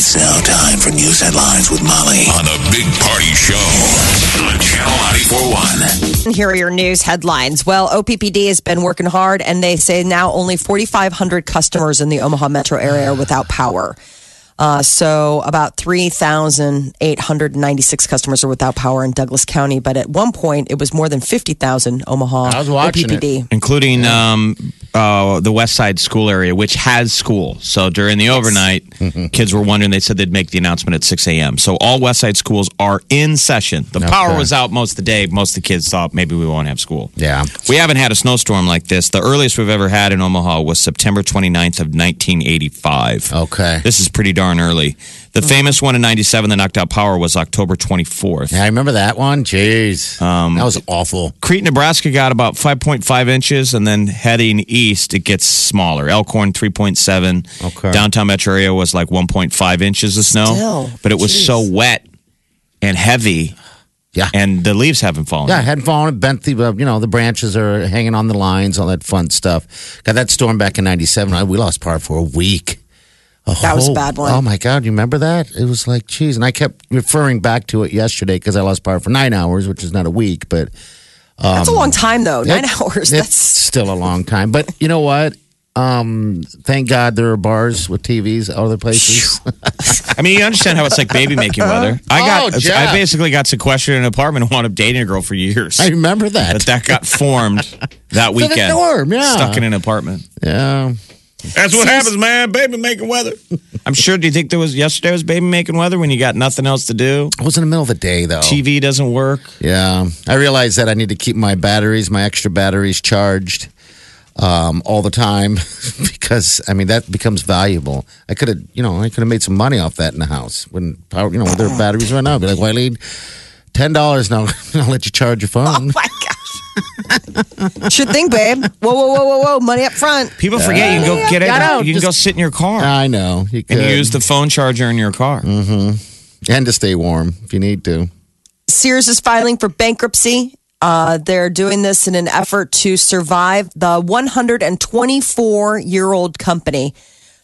It's now time for news headlines with Molly on the Big Party Show on Channel 941. Here are your news headlines. Well, OPPD has been working hard, and they say now only 4,500 customers in the Omaha metro area are without power. Uh, so about 3,896 customers are without power in Douglas County. But at one point, it was more than 50,000 Omaha I was watching it. Including um, uh, the West Side School area, which has school. So during the overnight, kids were wondering. They said they'd make the announcement at 6 a.m. So all West Side schools are in session. The power was out most of the day. Most of the kids thought maybe we won't have school. Yeah. We haven't had a snowstorm like this. The earliest we've ever had in Omaha was September 29th of 1985. Okay. This is pretty darn early. The famous one in 97 that knocked out power was October 24th. Yeah, I remember that one. Jeez. Um, that was awful. Crete, Nebraska got about 5.5 inches, and then heading east, it gets smaller. Elkhorn, 3.7. Okay. Downtown metro area was like 1.5 inches of snow. Still, but it was so wet and heavy, Yeah. and the leaves haven't fallen. yeah, it hadn't fallen. It bent the, uh, you know, the branches are hanging on the lines, all that fun stuff. Got that storm back in 97. We lost power for a week. A That was a bad one. Oh, my God. You remember that? It was like, geez. And I kept referring back to it yesterday because I lost power for nine hours, which is not a week, but That's a long time, though. Nine It- hours. It's That's still a long time. But you know what? Um, thank God there are bars with TVs other places. I mean, you understand how it's like baby making weather. I got, oh, I basically got sequestered in an apartment and wound up dating a girl for years. I remember that. but that got formed that the weekend. dorm, yeah. Stuck in an apartment. yeah. That's what happens, man. Baby making weather. I'm sure. Do you think there was yesterday was baby making weather when you got nothing else to do? It was in the middle of the day though. TV doesn't work. Yeah. I realized that I need to keep my batteries, my extra batteries charged um, all the time because I mean that becomes valuable. I could have, you know, I could have made some money off that in the house when power, you know, when there are batteries right now. I'd be like, well, I need ten dollars now. I'll let you charge your phone. my gosh. Should think, babe. Whoa, whoa, whoa, whoa, whoa. Money up front. People forget you can go get it. I know, you can just- go sit in your car I know. You and could. use the phone charger in your car. and to stay warm if you need to. Sears is filing for bankruptcy. Uh, they're doing this in an effort to survive the 124 year old company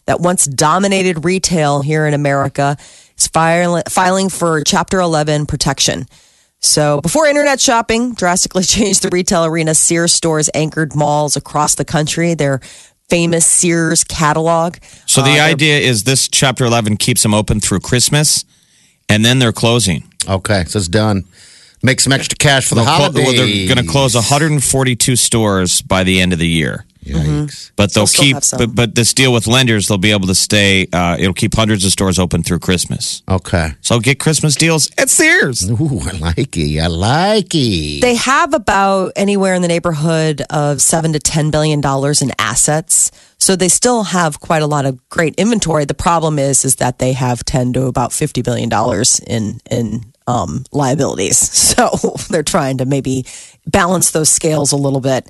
that once dominated retail here in America. Is file- filing for Chapter 11 protection. So, before internet shopping drastically changed the retail arena, Sears stores anchored malls across the country. Their famous Sears catalog. So Uh, the idea is this chapter 11 keeps them open through Christmas, and then they're closing. Okay, so it's done. Make some extra cash for the They'll clo- holidays. well, they're going to close 142 stores by the end of the year. Yikes. But they'll still keep, have some. but, but this deal with lenders, they'll be able to stay. Uh, it'll keep hundreds of stores open through Christmas. Okay. So get Christmas deals at Sears. Ooh, I like it. I like it. They have about anywhere in the neighborhood of seven to ten billion dollars in assets. So they still have quite a lot of great inventory. The problem is, is that they have ten to about fifty billion dollars in in um, liabilities. So they're trying to maybe balance those scales a little bit.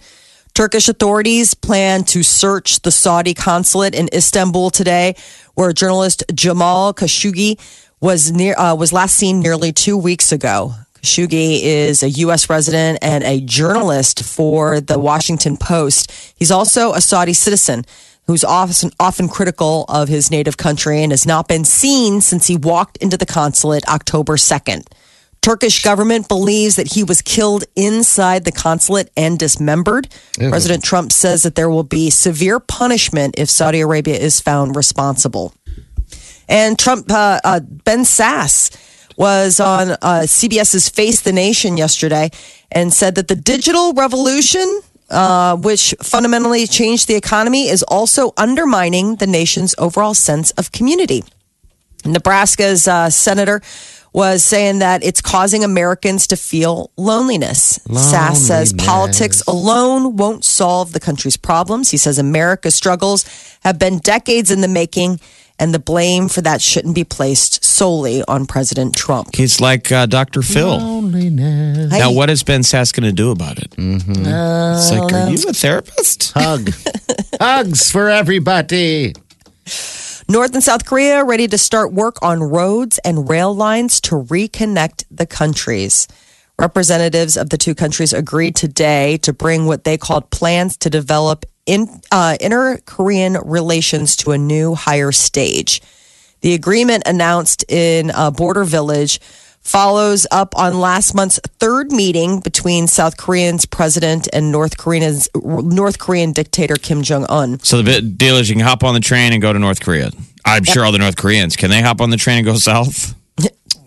Turkish authorities plan to search the Saudi consulate in Istanbul today, where journalist Jamal Khashoggi was near uh, was last seen nearly two weeks ago. Khashoggi is a U.S. resident and a journalist for the Washington Post. He's also a Saudi citizen who's often often critical of his native country and has not been seen since he walked into the consulate October second. Turkish government believes that he was killed inside the consulate and dismembered. President Trump says that there will be severe punishment if Saudi Arabia is found responsible. And Trump, uh, uh, Ben Sasse was on uh, CBS's Face the Nation yesterday and said that the digital revolution, uh, which fundamentally changed the economy, is also undermining the nation's overall sense of community. Nebraska's uh, senator was saying that it's causing Americans to feel loneliness. Sasse says politics alone won't solve the country's problems. He says America's struggles have been decades in the making, and the blame for that shouldn't be placed solely on President Trump. He's like uh, Dr. Phil. Loneliness. Now, what is Ben Sasse going to do about it? Mm-hmm. it's like, are you a therapist? Hug. Hugs for everybody. North and South Korea ready to start work on roads and rail lines to reconnect the countries. Representatives of the two countries agreed today to bring what they called plans to develop in, uh, inter Korean relations to a new higher stage. The agreement announced in uh, Border Village follows up on last month's third meeting between South Korean's president and North Korean's North Korean dictator Kim Jong Un. So the deal is you can hop on the train and go to North Korea. I'm sure all the North Koreans can they hop on the train and go south?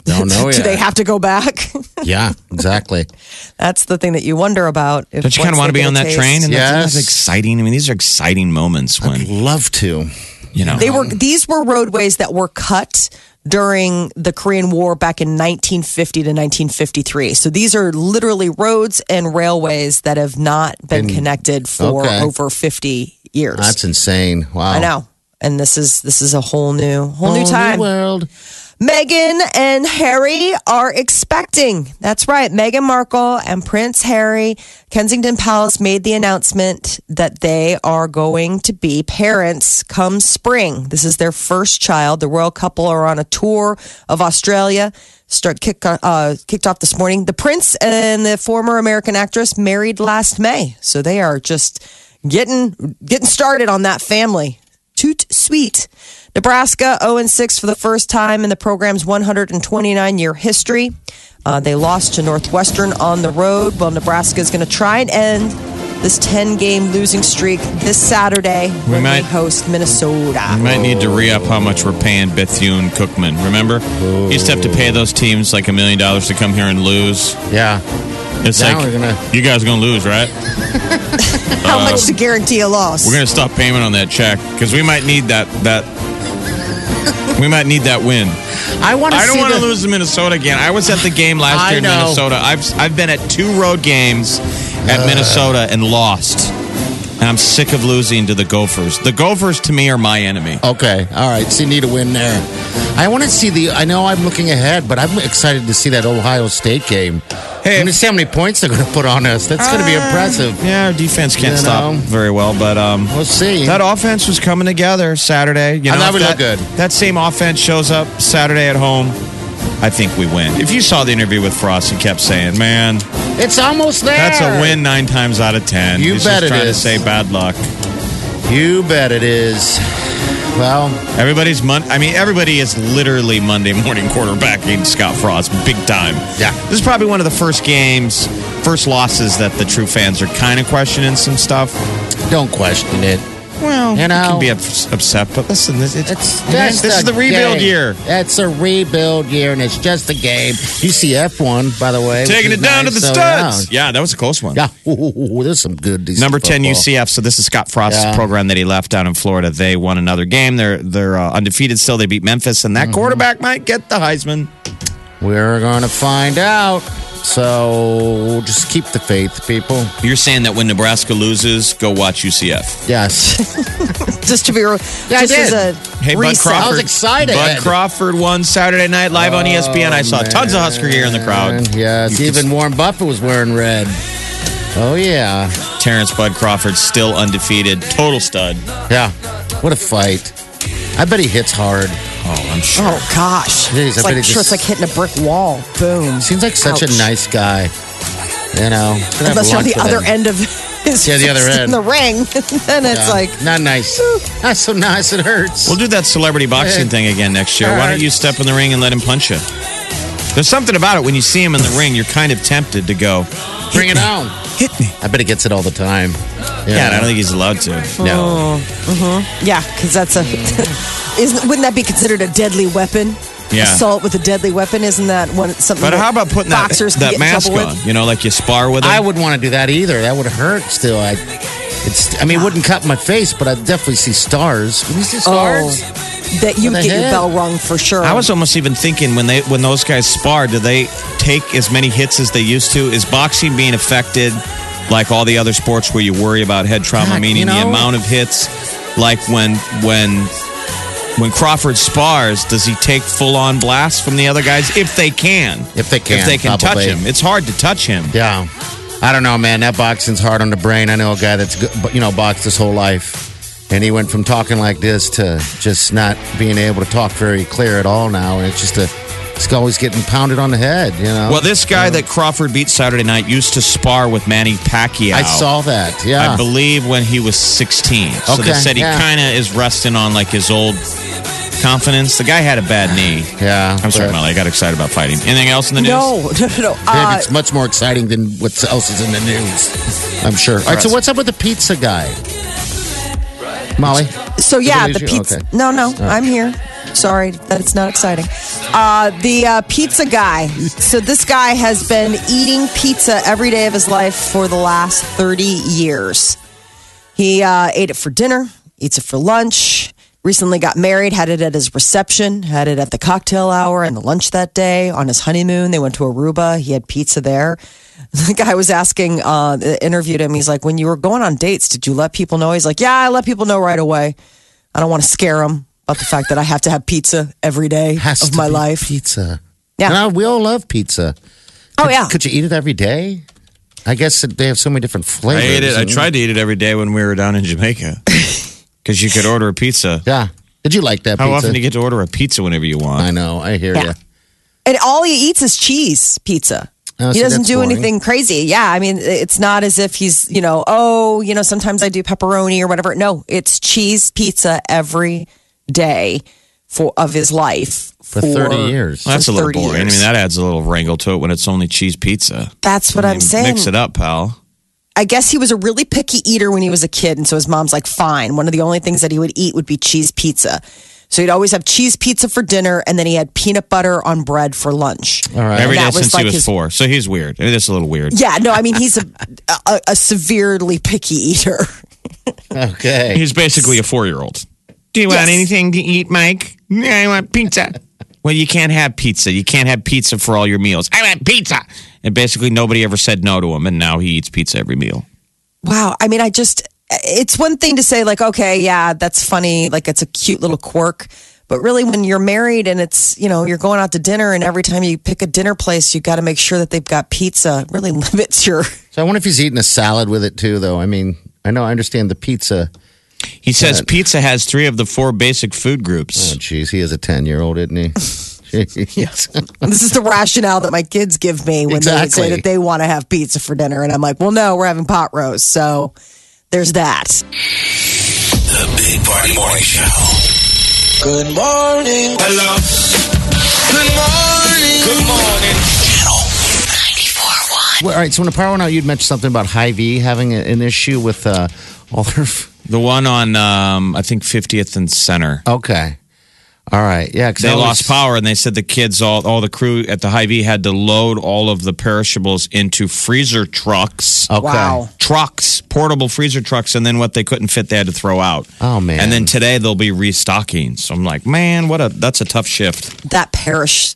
Don't know Do yet. they have to go back? yeah, exactly. That's the thing that you wonder about. If Don't you kind of want to be on that taste- train? And that's, Yes. that's exciting. I mean, these are exciting moments when Love to. you know They were these were roadways that were cut during the Korean War back in 1950 to 1953. So these are literally roads and railways that have not been Been- connected for okay. over 50 years. That's insane. Wow. I know. And this is this is a whole new whole new Whole time. world. Meghan and Harry are expecting. That's right. Meghan Markle and Prince Harry, Kensington Palace made the announcement that they are going to be parents come spring. This is their first child. The royal couple are on a tour of Australia. Start kick, uh, kicked off this morning. The prince and the former American actress married last May, so they are just getting getting started on that family. Toot sweet. Nebraska 0 6 for the first time in the program's 129 year history. Uh, they lost to Northwestern on the road. Well, Nebraska is going to try and end this 10 game losing streak this Saturday when might- they host Minnesota. We might need to re up how much we're paying Bethune Cookman. Remember? You used to have to pay those teams like a million dollars to come here and lose. Yeah. It's Now like, we're gonna- you guys are going to lose, right? How much to guarantee a loss? We're going to stop payment on that check because we might need that. that we might need that win. I want to I don't want to the- lose to Minnesota again. I was at the game last I year in know. Minnesota. I've I've been at two road games at uh. Minnesota and lost. And I'm sick of losing to the Gophers. The Gophers to me are my enemy. Okay. All right. So you need a win there. I want to see the. I know I'm looking ahead, but I'm excited to see that Ohio State game. Hey, I'm how many points they're going to put on us. That's going to be impressive. Yeah, our defense can't You stop know? very well, but um, We'll see. that offense was coming together Saturday. You I thought if we that, looked good. That same offense shows up Saturday at home. I think we win. If you saw the interview with Frost, he kept saying, "Man, it's almost there. that's a win nine times out of ten. You He's bet just it trying is. to say bad luck. You bet it is. Well, Everybody's mon- I mean, everybody is literally Monday morning quarterbacking Scott Frost big time. Yeah. This is probably one of the first games, first losses that the true fans are kind of questioning some stuff. don't question it. Well, You know. can be upset, but listen, this, it's, It's just this is the rebuild game. year. It's a rebuild year, and it's just a game. UCF won, by the way. Taking it down to the So, studs. yeah, that was a close one. Yeah. yeah. Ooh, ooh, ooh, there's some good. Number ten football. UCF. So this is Scott Frost's Yeah. program that he left down in Florida. They won another game. They're they're uh, undefeated still. They beat Memphis, and that Mm-hmm. quarterback might get the Heisman. We're going to find out. So just keep the faith, people. You're saying that when Nebraska loses, go watch UCF. Yes. just to be real, Yeah, I just as did. a Hey, Bud reset. Crawford. I was excited. Bud Crawford won Saturday night live on oh, E ESPN. I saw tons of Husker gear in the crowd. And yes, You could- even Warren Buffett was wearing red. Oh yeah, Terence Bud Crawford still undefeated, total stud. yeah. What a fight! I bet he hits hard. Oh, I'm sure. Oh gosh, Jeez, I it's bet like it sure just- it's like hitting a brick wall. Boom. Seems like such Ouch. a nice guy. You know, Could have Unless you're on lunch the with other him. end of his Yeah, the other fist in end. the ring, then it's Yeah. like not nice. Not so nice. It hurts. We'll do that celebrity boxing thing again next year. Why don't you step in the ring and let him punch you? There's something about it when you see him in the ring, you're kind of tempted to go, Bring it on. hit me. I bet he gets it all the time. Yeah, and I don't think he's allowed to. No. Mm-hmm. Mm-hmm. yeah, because that's a isn't wouldn't that be considered a deadly weapon? Yeah. Assault with a deadly weapon isn't that one something? But that how about putting that, boxers can that mask on? with? You know, like you spar with him? I wouldn't want to do that either. That would hurt. Still, I. It's. I mean, it wouldn't cut my face, but I'd definitely see stars. Would you see Oh, stars? That you get the your bell rung for sure. I was almost even thinking when they when those guys spar, do they take as many hits as they used to? Is boxing being affected like all the other sports where you worry about head trauma, God, meaning you the amount of hits, like when when when Crawford spars, does he take full on blasts from the other guys if they can? If they can, If they can touch him. It's hard to touch him. Yeah. I don't know, man. That boxing's hard on the brain. I know a guy that's, you know, boxed his whole life. And he went from talking like this to just not being able to talk very clear at all now. And it's just a, it's always getting pounded on the head, you know? Well, this guy that Crawford beat Saturday night used to spar with Manny Pacquiao. I saw that. Yeah. I believe when he was 16. So Okay, they said he yeah. kind of is resting on like his old confidence. The guy had a bad knee. Yeah. I'm sorry, but- Molly. I got excited about fighting. Anything else in the news? No, no, no, no. Babe, Uh, it's much more exciting than what else is in the news. I'm sure. All right, so what's up with the pizza guy? Molly? So yeah, the pizza. Okay. No, no, I'm here. Sorry that it's not exciting. Uh, the uh, pizza guy. So this guy has been eating pizza every day of his life for the last 30 years. He uh, ate it for dinner, eats it for lunch. Recently got married, had it at his reception, had it at the cocktail hour and the lunch that day. On his honeymoon, they went to Aruba. He had pizza there. The guy was asking, uh, interviewed him. He's like, "When you were going on dates, did you let people know?" He's like, "Yeah, I let people know right away. I don't want to scare them about the fact that I have to have pizza every day Has of to my be life." Pizza. Yeah. No, we all love pizza. Oh yeah, Could you eat it every day? I guess they have so many different I flavors. ate it. I tried to eat it every day when we were down in Jamaica because you could order a pizza. Yeah. Did you like that How pizza? often do you get to order a pizza whenever you want? I know. I hear Yeah. you. and all he eats is cheese pizza. Oh, he see, doesn't do boring. anything crazy. Yeah, I mean, it's not as if he's, you know, oh, you know, sometimes I do pepperoni or whatever. No, it's cheese pizza every day for of his life For 30 years. Well, that's a little 30 boring. I mean, that adds a little wrangle to it when it's only cheese pizza. That's what I I'm mean, saying. Mix it up, pal. I guess he was a really picky eater when he was a kid, and so his mom's like, "Fine." One of the only things that he would eat would be cheese pizza. So he'd always have cheese pizza for dinner, and then he had peanut butter on bread for lunch. All right. Every day that since like he was his- four. So he's weird. I mean, that's a little weird. Yeah, no, I mean he's a, a, a severely picky eater. Okay. He's basically a four year old. Do you want anything to eat, Mike? Yeah, I want pizza. well, you can't have pizza. You can't have pizza for all your meals. I want pizza. And basically, nobody ever said no to him, and now he eats pizza every meal. Wow. I mean, I just, it's one thing to say, like, okay, yeah, that's funny. Like, it's a cute little quirk. But really, when you're married and it's, you know, you're going out to dinner, and every time you pick a dinner place, you got to make sure that they've got pizza. It really limits your. So I wonder if he's eating a salad with it too, though. I mean, I know I understand the pizza. He says Good. pizza has three of the four basic food groups. Oh, jeez, he is a 10 year old, isn't he? Jeez. This is the rationale that my kids give me when they say that they want to have pizza for dinner. And I'm like, well, no, we're having pot roast. So there's that. The Big Party Morning Show. Good morning. Hello. Good morning. Good morning. Channel Well, all right, so when the power went out, you'd mentioned something about Hy-Vee having an issue with uh, all their. The one on, um, I think, 50th and Center. Okay. All right. Yeah, because They lost power, and they said the kids, all, all the crew at the Hy-Vee had to load all of the perishables into freezer trucks. Okay. Wow. Trucks, portable freezer trucks, and then what they couldn't fit, they had to throw out. Oh, man. And then today they'll be restocking. So I'm like, man, what a that's a tough shift. That perish,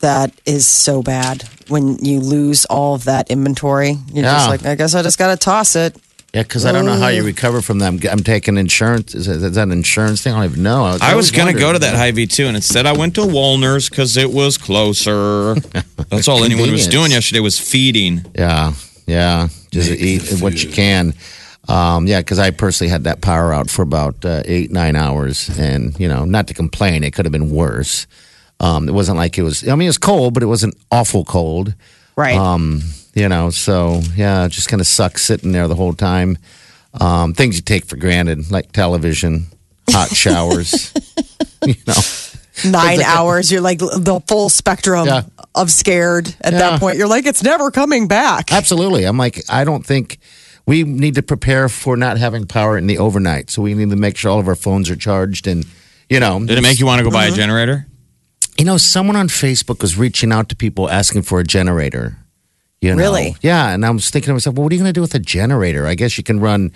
that is so bad when you lose all of that inventory. You're Yeah. just like, I guess I just got to toss it. Yeah, because I don't know how you recover from them. I'm taking insurance. Is that, is that an insurance thing? I don't even know. I was always going to go to that Hy-Vee too, and instead I went to Walner's because it was closer. That's all anyone was doing yesterday was feeding. Yeah, yeah. Just eat what you can. Um, yeah, because I personally had that power out for about uh, eight, nine hours, and you know, not to complain, it could have been worse. Um, it wasn't like it was. I mean, it was cold, but it wasn't awful cold. Right. Um, you know, so yeah, it just kind of sucks sitting there the whole time. Um, things you take for granted, like television, hot showers. you know, Nine like hours. You're like the full spectrum Yeah. of scared at Yeah. that point. You're like, it's never coming back. Absolutely. I'm like, I don't think we need to prepare for not having power in the overnight. So we need to make sure all of our phones are charged. And, you know, Did it make you want to go buy a generator? you know, someone on Facebook was reaching out to people asking for a generator. You know? Really? Yeah. And I was thinking to myself, well, what are you going to do with a generator? I guess you can run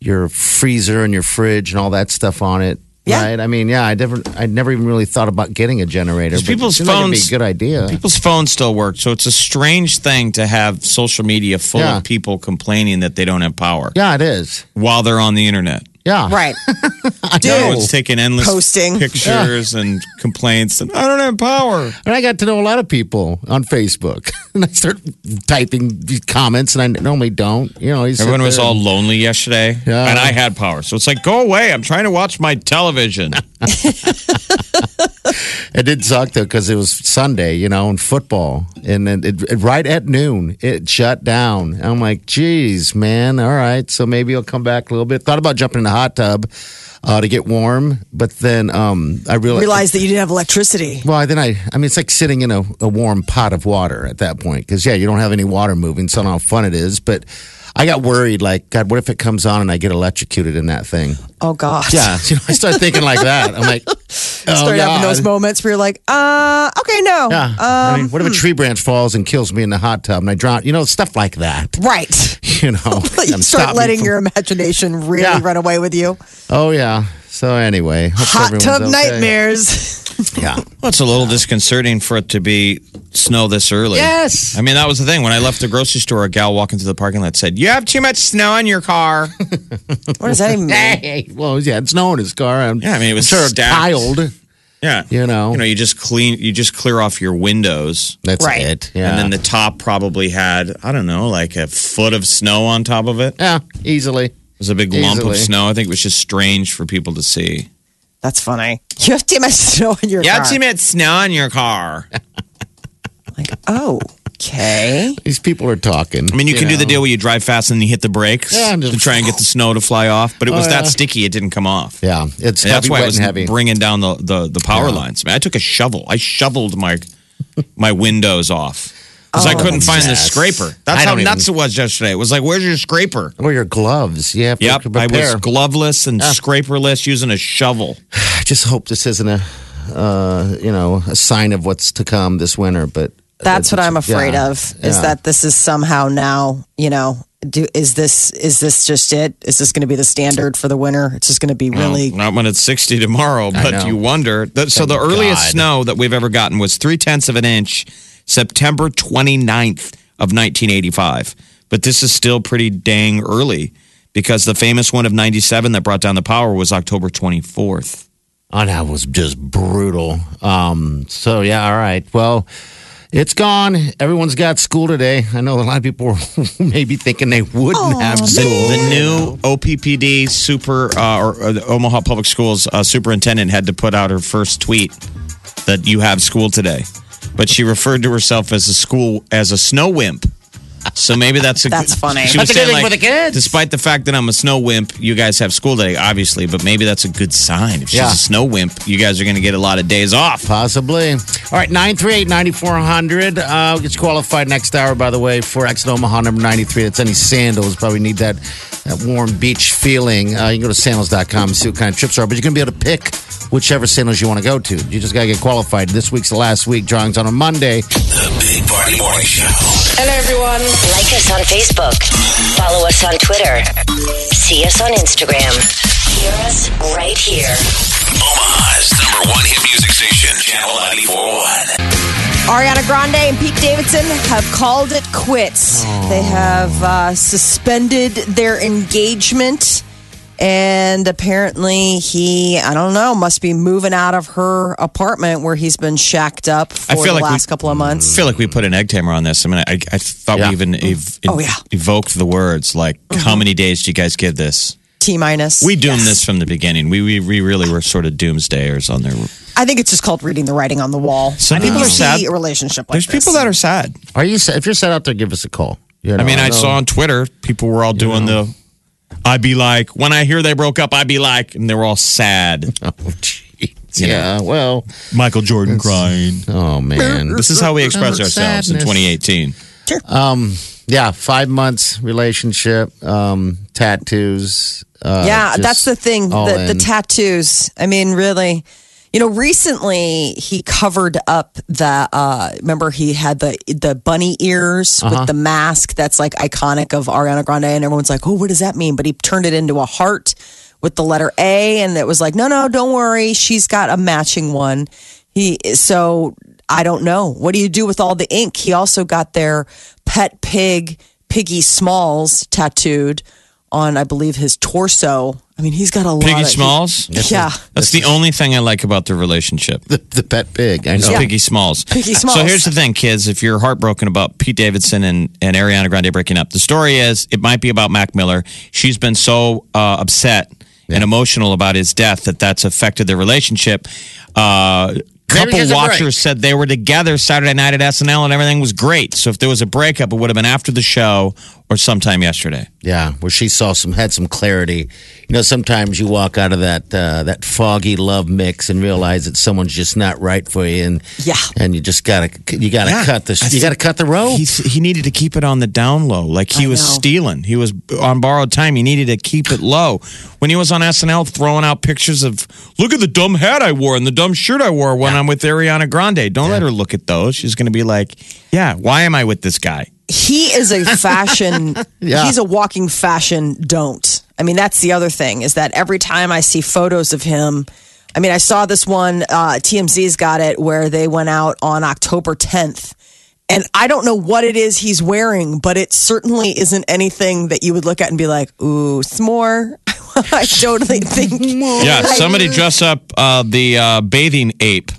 your freezer and your fridge and all that stuff on it. Yeah. Right. I mean, yeah, I never, I never even really thought about getting a generator. But people's seems like it'd phones- be a good idea. People's phones still work, so it's a strange thing to have social media full Yeah. of people complaining that they don't have power yeah, it is. while they're on the internet. Yeah. Right. Dude. Everyone's taking endless Posting. pictures and complaints. And I don't have power. And I got to know a lot of people on Facebook. and I start typing these comments, and I normally don't. You know, you sit Everyone was all lonely yesterday, Yeah. and I had power. So it's like, go away. I'm trying to watch my television. It did suck though because it was Sunday, you know, and football, and then it, it, right at noon it shut down. And I'm like, geez, man, all right, so maybe I'll come back a little bit. Thought about jumping in the hot tub uh, to get warm, but then um, I realized. Realized that you didn't have electricity. well, then I, I mean, it's like sitting in a, a warm pot of water at that point because yeah, you don't have any water moving, so I don't know how fun it is. But I got worried, like, God, what if it comes on and I get electrocuted in that thing? Oh gosh. Yeah, you know, I started thinking like that. I'm like, oh, Start having God. those moments where you're like, uh, okay, no. Yeah. I mean, Um, what if a tree branch falls and kills me in the hot tub and I drown? You know, stuff like that. Right. You know, you start letting from- your imagination really Yeah. run away with you. Oh yeah. So anyway, hope Hot tub okay. nightmares. Yeah. Well, it's a little disconcerting for it to be snow this early. Yes. I mean, that was the thing. When I left the grocery store, a gal walking through the parking lot said, You have too much snow in your car. what does that even mean? Hey, well, yeah, it's snow in his car. I'm, Yeah, I mean, it was I'm sure stacked. tiled. yeah. You know. You know, you just clean, you just clear off your windows. That's Right. it. Yeah. And then the top probably had, I don't know, like a foot of snow on top of it. It yeah, easily. It was a big lump of Easily. snow. I think it was just strange for people to see. That's funny. You have too much snow in your You car. have too much snow in your car. Like, oh, okay. These people are talking. I mean, you can do the deal where you drive fast and you hit the brakes Yeah, and just- to try and get the snow to fly off. But it was Oh, that sticky, it didn't come off. Yeah, it's And that's why wet it was and heavy. bringing down the, the, the power Yeah. lines. I, mean, I took a shovel. I shoveled my my windows off because I Oh, couldn't find the scraper. That's I how nuts even- it was yesterday. It was like, "Where's your scraper?" Or your gloves. You have to Yep, I was gloveless and scraperless using a shovel. I just hope this isn't a, uh, you know, a sign of what's to come this winter. But That's what I'm afraid yeah, of. Is yeah. that this is somehow now, you know, do is this is this just it? Is this going to be the standard for the winter? It's just going to be really Not when it's 60 tomorrow, but you wonder. That- so the earliest God. snow that we've ever gotten was three tenths of an inch, September 29th of 1985. But this is still pretty dang early because the famous one of 97 that brought down the power was October 24th. Oh, that was just brutal. Um, so yeah, all right. Well, it's gone. Everyone's got school today. I know a lot of people were maybe thinking they wouldn't have The, school. the new OPPD super uh, or, or the Omaha Public Schools uh, superintendent had to put out her first tweet that you have school today, but she referred to herself as a school as a snow wimp. So maybe that's a That's funny. She was That's a good saying thing like, for the kids. despite the fact that I'm a snow wimp, you guys have school today, obviously, but maybe that's a good sign. If she's Yeah. a snow wimp, you guys are going to get a lot of days off. Possibly. All right, 938-9400. Uh, gets qualified next hour, by the way, for Exit Omaha number 93. That's any sandals. Probably need that, that warm beach feeling. Uh, you can go to sandals.com and see what kind of trips are. But you're going to be able to pick whichever sandals you want to go to. You just got to get qualified. This week's the last week. Drawings on a Monday. The Big Party Morning Show. Hello, everyone. Like us on Facebook. Follow us on Twitter. See us on Instagram. Hear us right here. Omaha's number one hit music station, Channel 941. Ariana Grande and Pete Davidson have called it quits. They have uh, suspended their engagement. And apparently, he, I don't know, must be moving out of her apartment where he's been shacked up for I feel the like we- last couple of months. I feel like we put an egg timer on this. I mean, I, I thought Yeah. we even mm-hmm. ev- Oh, yeah. evoked the words like, mm-hmm. how many days do you guys give this? T minus. We doomed Yes. this from the beginning. We, we we really were sort of doomsdayers on there. I think it's just called reading the writing on the wall. Some I think people are sad. a relationship like There's this. people that are sad. Are you? If you're set out there, give us a call. You I mean, I know- saw on Twitter people were all doing the. I'd be like, when I hear they broke up, I'd be like, and they were all sad. Oh, jeez. Yeah. Well. Michael Jordan crying. Oh man. This is how we express ourselves in Sadness. 2018. Yeah, five months relationship, um, tattoos. Uh, yeah, that's the thing. The, the tattoos. I mean, really. You know, recently he covered up the. Uh, remember, he had the the bunny ears Uh-huh. with the mask. That's like iconic of Ariana Grande, and everyone's like, "Oh, what does that mean?" But he turned it into a heart with the letter A, and it was like, "No, no, don't worry. She's got a matching one." He so I don't know. What do you do with all the ink? He also got their pet pig, Piggy Smalls, tattooed on, I believe, his torso. I mean, he's got a lot. Of, Smalls. yeah, That's the only thing I like about their relationship. The, the pet pig. I It's know. Piggy Smalls. Piggy Smalls. So here's the thing, kids. If you're heartbroken about Pete Davidson and, and Ariana Grande breaking up, the story is it might be about Mac Miller. She's been so uh, upset and emotional about his death that that's affected their relationship. Uh, couple gives a break. watchers said they were together Saturday night at SNL and everything was great. So if there was a breakup, it would have been after the show or sometime yesterday. Yeah, where she saw some had some clarity. You know, sometimes you walk out of that uh, that foggy love mix and realize that someone's just not right for you, and Yeah. and you just gotta you gotta Yeah. cut the you gotta cut the rope. He, he needed to keep it on the down low. Like he I was know. stealing. He was on borrowed time. He needed to keep it low. When he was on SNL throwing out pictures of, look at the dumb hat I wore and the dumb shirt I wore when I'm with Ariana Grande. Don't let her look at those. She's going to be like, yeah, why am I with this guy? He is a fashion. Yeah. He's a walking fashion. Don't. I mean, that's the other thing is that every time I see photos of him. I mean, I saw this one. Uh, TMZ's got it where they went out on October 10th. And I don't know what it is he's wearing, but it certainly isn't anything that you would look at and be like, ooh, s'more. I totally think. Yeah, somebody dress up uh, the uh, bathing ape.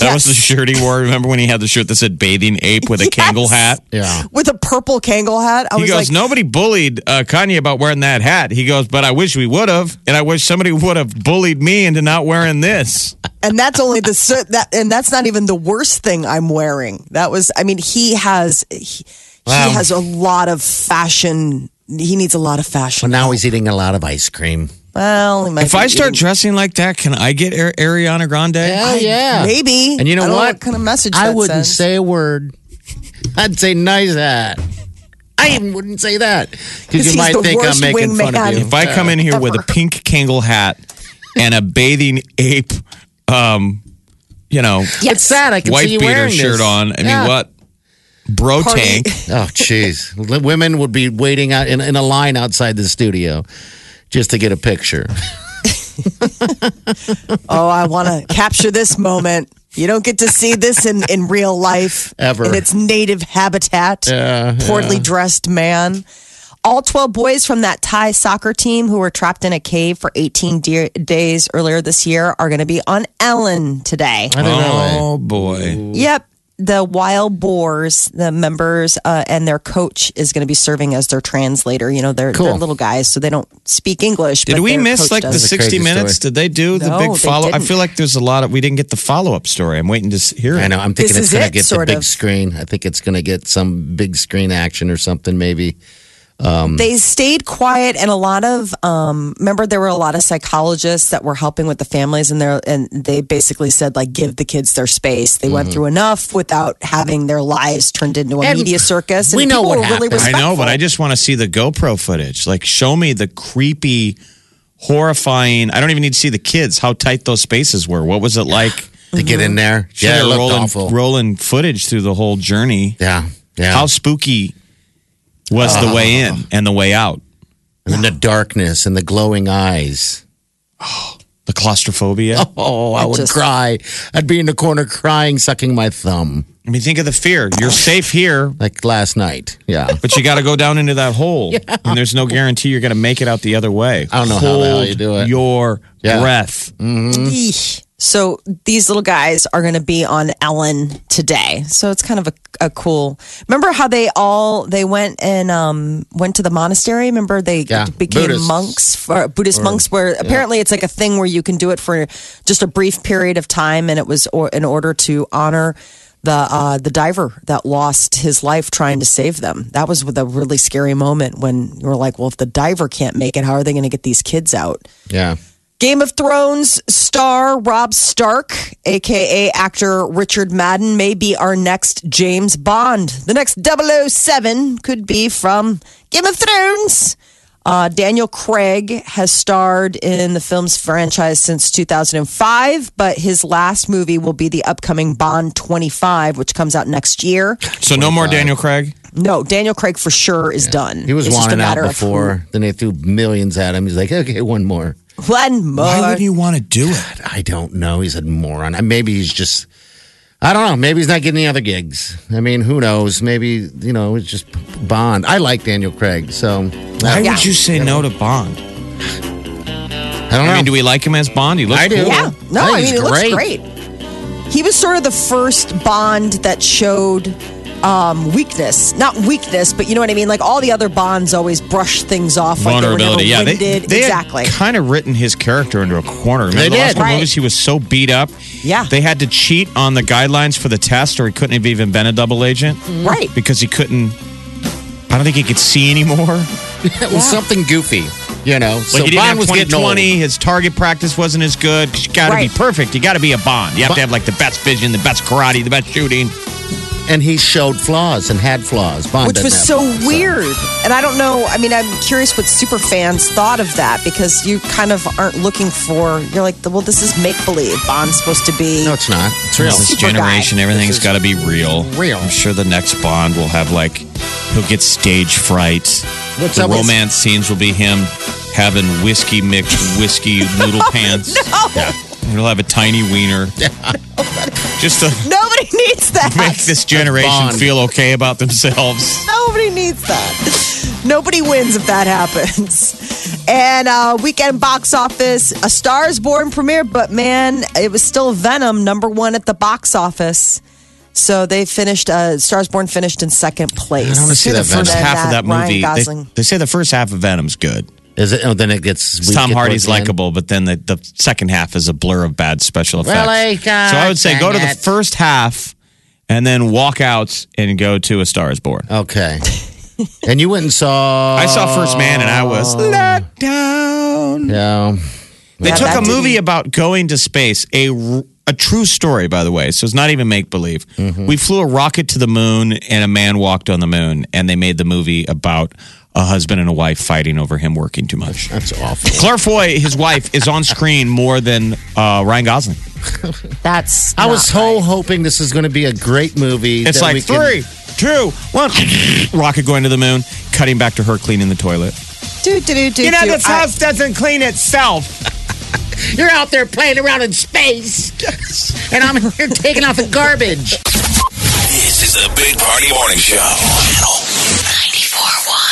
That was the shirt he wore. Remember when he had the shirt that said bathing ape with a Kangol hat? yeah, With a purple Kangol hat. I He was goes, like, nobody bullied uh, Kanye about wearing that hat. He goes, but I wish we would have, and I wish somebody would have bullied me into not wearing this. and that's only the cer- that and that's not even the worst thing I'm wearing. That was I mean he has he, Wow. he has a lot of fashion. He needs a lot of fashion. well now he's eating a lot of ice cream. Well, might If be I start eating- dressing like that, can I get Ar- Ariana Grande? Hell yeah, maybe, And you know I don't what? what kind of message I that wouldn't sends. say a word. I'd say nice hat. I even wouldn't say that because you might think I'm making fun of you. If I come in here with a pink Kangol hat and a bathing ape, um, you know, it's sad. I can white see you beater wearing shirt this. on. I Yeah. mean, what? Bro Party- tank. Oh, jeez. Women would be waiting out in, in a line outside the studio just to get a picture. Oh, I want to capture this moment. You don't get to see this in, in real life Ever. in its native habitat. Yeah, poorly dressed man. All 12 boys from that Thai soccer team who were trapped in a cave for 18 de- days earlier this year are going to be on Ellen today. I. Eh? Oh boy. Yep. The Wild Boars, the members, uh, and their coach is going to be serving as their translator. You know, they're, Cool. they're little guys, so they don't speak English. Did but we miss like the does. a 60 minutes? story. Did they do the No, big they follow? I feel like there's a lot of, we didn't get the follow up story. I'm waiting to hear it. I know. I'm thinking This it's is going to get the big of. screen. I think it's going to get some big screen action or something, maybe. They stayed quiet and a lot of um remember there were a lot of psychologists that were helping with the families and they and they basically said like give the kids their space they went through enough without having their lives turned into a Mm-hmm. And media circus and we know what were really happened. I know, but. I just want to see the GoPro footage. Like, show me the creepy, horrifying. I don't even need to see the kids. How tight those spaces were. What was it like? To get in there. Show Yeah, it looked rolling, awful. rolling footage through the whole journey. yeah. Yeah. How spooky was the way in uh-huh. and the way out? and the darkness and the glowing eyes. Oh, The claustrophobia. Oh, I I would just- cry. I'd be in the corner crying, sucking my thumb. I mean, think of the fear. You're safe here, Like last night. Yeah. but you got to go down into that hole, and there's no guarantee you're going to make it out the other way. I don't know how the hell you do it. Your Yeah. breath. Mm-hmm. Eesh. So these little guys are going to be on Ellen today. So it's kind of a, a cool. Remember how they all they went and um, went to the monastery. Remember they Yeah, became Buddhists. monks for Buddhist monks. Where apparently it's like a thing where you can do it for just a brief period of time, and it was or, in order to honor the uh, the diver that lost his life trying to save them. That was with a really scary moment when you were like, well, if the diver can't make it, how are they going to get these kids out? Yeah. Game of Thrones star Robb Stark, aka actor Richard Madden, may be our next James Bond. The next 007 could be from Game of Thrones. Uh, Daniel Craig has starred in the film's franchise since 2005, but his last movie will be the upcoming Bond 25, which comes out next year. So no more Daniel Craig. No, Daniel Craig for sure is done. He was It's just a wanting out matter of who- before. Then they threw millions at him. He's like, okay, one more. One more. Why would you want to do it? I don't know. He's a moron. Maybe he's just I don't know. Maybe he's not getting any other gigs. I mean, who knows? Maybe you know it's just Bond. I like Daniel Craig, so Why Yeah. would you say no to Bond? I don't know. I mean, do we like him as Bond? He looks I do. cool. Yeah. No, I I, mean, he's it looks great. great. He was sort of the first Bond that showed um, weakness. Not weakness, but you know what I mean? Like all the other Bonds always brush things off. Like they were Vulnerability. Yeah, they, winded. they exactly. had kind of written his character into a corner. Remember They the did. couple Right. movies? He was so beat up. Yeah. They had to cheat on the guidelines for the test, or he couldn't have even been a double agent. Right. Because he couldn't. I don't think he could see anymore. it was something goofy, you know. so Like he didn't Bond have was getting old. His target practice wasn't as good. 'cause You got to Right. be perfect. You got to be a Bond. You have to have like the best vision, the best karate, the best shooting. And he showed flaws and had flaws. Bond which was so flaws, weird. And I don't know. I mean, I'm curious what super fans thought of that because you kind of aren't looking for. You're like, well, this is make believe. Bond's supposed to be. No, it's not. It's real. This generation, guy. everything's This is got to be real. real. I'm sure the next Bond will have like he'll get stage fright. What's the up with- romance scenes will be him having whiskey mixed whiskey noodle oh, pants. Yeah. He'll have a tiny wiener. Just to Nobody needs that. make this generation Bond. feel okay about themselves. Nobody needs that. Nobody wins if that happens. And uh, weekend box office, A Star is Born premiere, but man, it was still Venom number one at the box office. So they finished, uh, Stars Born finished in second place. I don't They see the that first Venom. half of that Ryan movie. They, Gosling. they say the first half of Venom's good. Is it? Oh, then it gets. Tom get Hardy's towards the end. likable, but then the, the second half is a blur of bad special effects. Really? God so I would say go to the first half and then walk out and go to A Star is Born. Okay. and you went and saw. I saw First Man and I was let down. Yeah. They Yeah, took a movie didn't- about going to space, a, a true story, by the way. So it's not even make believe. Mm-hmm. We flew a rocket to the moon and a man walked on the moon, and they made the movie about a husband and a wife fighting over him working too much. That's awful. Claire Foy, his wife, is on screen more than uh, Ryan Gosling. That's. I was so right. hoping this is going to be a great movie. It's that like we can- three, two, one. Rocket going to the moon, cutting back to her cleaning the toilet. Do, do, do, do, do. I- doesn't clean itself. You're out there playing around in space, and I'm here taking out the garbage. This is a Big Party Morning Show. Channel